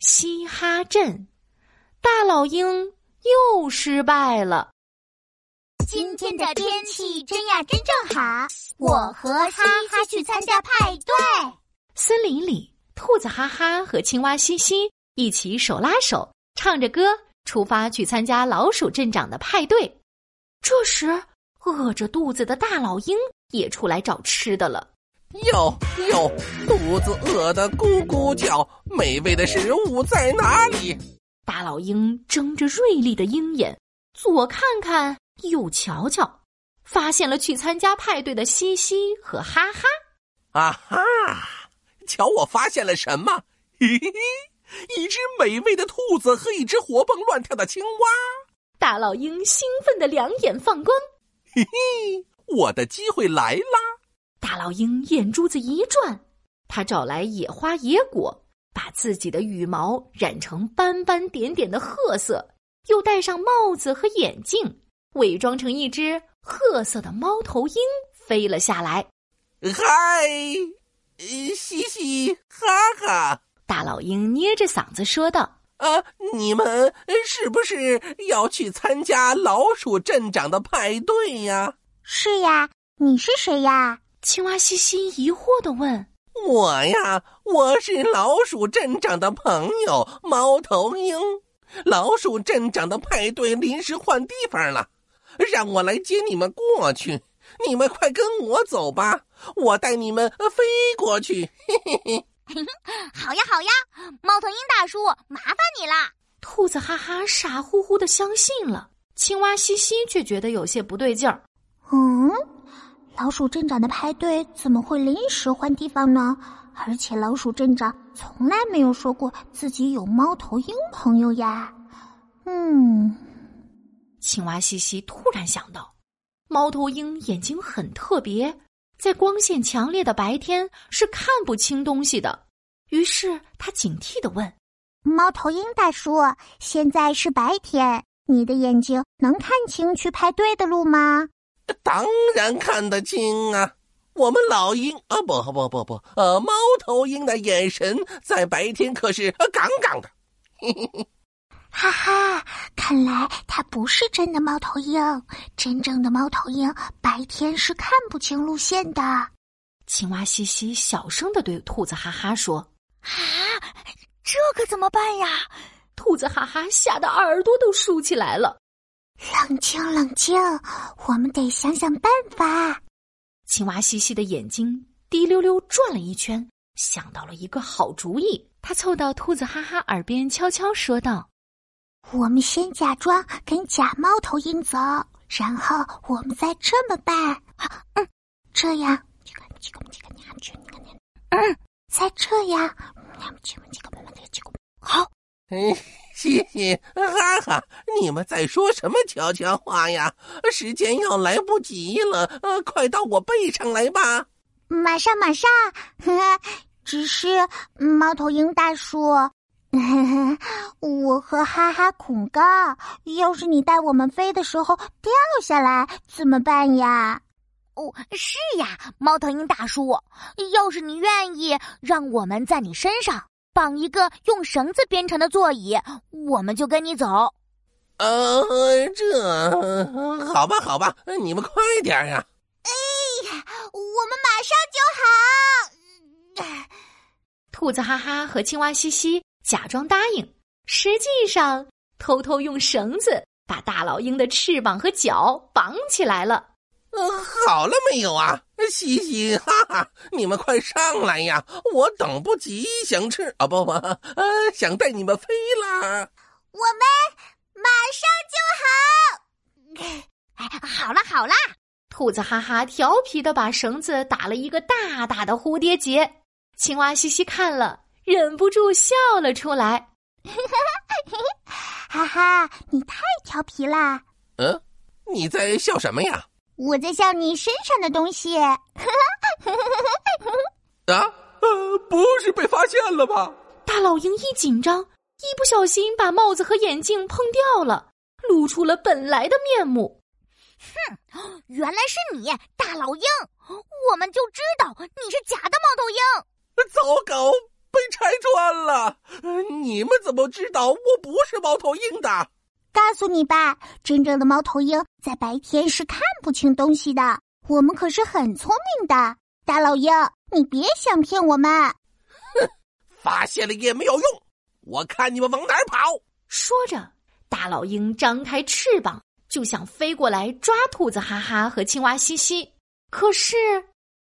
嘻哈镇，大老鹰又失败了。今天的天气真呀真正好，我和哈哈去参加派对。森林里，兔子哈哈和青蛙西西一起手拉手，唱着歌出发去参加老鼠镇长的派对。这时，饿着肚子的大老鹰也出来找吃的了。哟哟，肚子饿得咕咕叫，美味的食物在哪里？大老鹰睁着锐利的鹰眼，左看看，右瞧瞧，发现了去参加派对的西西和哈哈。啊哈！瞧，我发现了什么？嘿嘿嘿，一只美味的兔子和一只活蹦乱跳的青蛙。大老鹰兴奋的两眼放光。嘿嘿，我的机会来啦！大老鹰眼珠子一转，他找来野花野果，把自己的羽毛染成斑斑点点的褐色，又戴上帽子和眼镜，伪装成一只褐色的猫头鹰飞了下来。嗨，嘻嘻哈哈！大老鹰捏着嗓子说道：“啊，你们是不是要去参加老鼠镇长的派对呀？”“是呀，你是谁呀？”青蛙西西疑惑的问：“我呀，我是老鼠镇长的朋友猫头鹰。老鼠镇长的派对临时换地方了，让我来接你们过去。你们快跟我走吧，我带你们飞过去。”嘿嘿嘿，好呀好呀，猫头鹰大叔，麻烦你了。兔子哈哈傻乎乎的相信了，青蛙西西却觉得有些不对劲儿。嗯。老鼠镇长的派对怎么会临时换地方呢？而且老鼠镇长从来没有说过自己有猫头鹰朋友呀。嗯，青蛙西西突然想到，猫头鹰眼睛很特别，在光线强烈的白天是看不清东西的。于是他警惕的问：“猫头鹰大叔，现在是白天，你的眼睛能看清去派对的路吗？”当然看得清啊！我们老鹰啊，不不不不，呃，猫头鹰的眼神在白天可是杠杠的。哈哈，看来它不是真的猫头鹰。真正的猫头鹰白天是看不清路线的。青蛙西西小声的对兔子哈哈说：“啊，这可怎么办呀？”兔子哈哈吓得耳朵都竖起来了。冷静，冷静，我们得想想办法。青蛙西西的眼睛滴溜溜转了一圈，想到了一个好主意。他凑到兔子哈哈耳边悄悄说道：“我们先假装跟假猫头鹰走，然后我们再这么办。嗯，这样，嗯，再这样，好。”嘻嘻哈哈！你们在说什么悄悄话呀？时间要来不及了，呃，快到我背上来吧！马上，马上！只是猫头鹰大叔，我和哈哈恐高，要是你带我们飞的时候掉下来怎么办呀？哦，是呀，猫头鹰大叔，要是你愿意，让我们在你身上。绑一个用绳子编成的座椅，我们就跟你走。呃，这好吧，好吧，你们快点呀！哎呀，我们马上就好。兔子哈哈和青蛙西西假装答应，实际上偷偷用绳子把大老鹰的翅膀和脚绑起来了。嗯，好了没有啊？嘻嘻哈哈，你们快上来呀！我等不及想吃啊，不不，呃，想带你们飞啦！我们马上就好。哎，好了好了，兔子哈哈调皮的把绳子打了一个大大的蝴蝶结。青蛙嘻嘻看了，忍不住笑了出来。哈哈，你太调皮啦！嗯，你在笑什么呀？我在笑你身上的东西。啊，呃，不是被发现了吧？大老鹰一紧张，一不小心把帽子和眼镜碰掉了，露出了本来的面目。哼，原来是你，大老鹰！我们就知道你是假的猫头鹰。糟糕，被拆穿了！你们怎么知道我不是猫头鹰的？告诉你吧，真正的猫头鹰在白天是看不清东西的。我们可是很聪明的，大老鹰，你别想骗我们！哼，发现了也没有用，我看你们往哪儿跑！说着，大老鹰张开翅膀就想飞过来抓兔子哈哈和青蛙西西，可是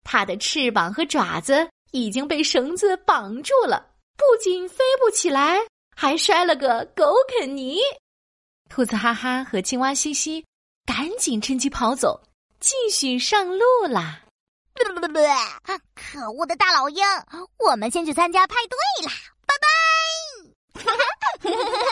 它的翅膀和爪子已经被绳子绑住了，不仅飞不起来，还摔了个狗啃泥。兔子哈哈和青蛙西西赶紧趁机跑走。继续上路啦！可恶的大老鹰，我们先去参加派对啦！拜拜。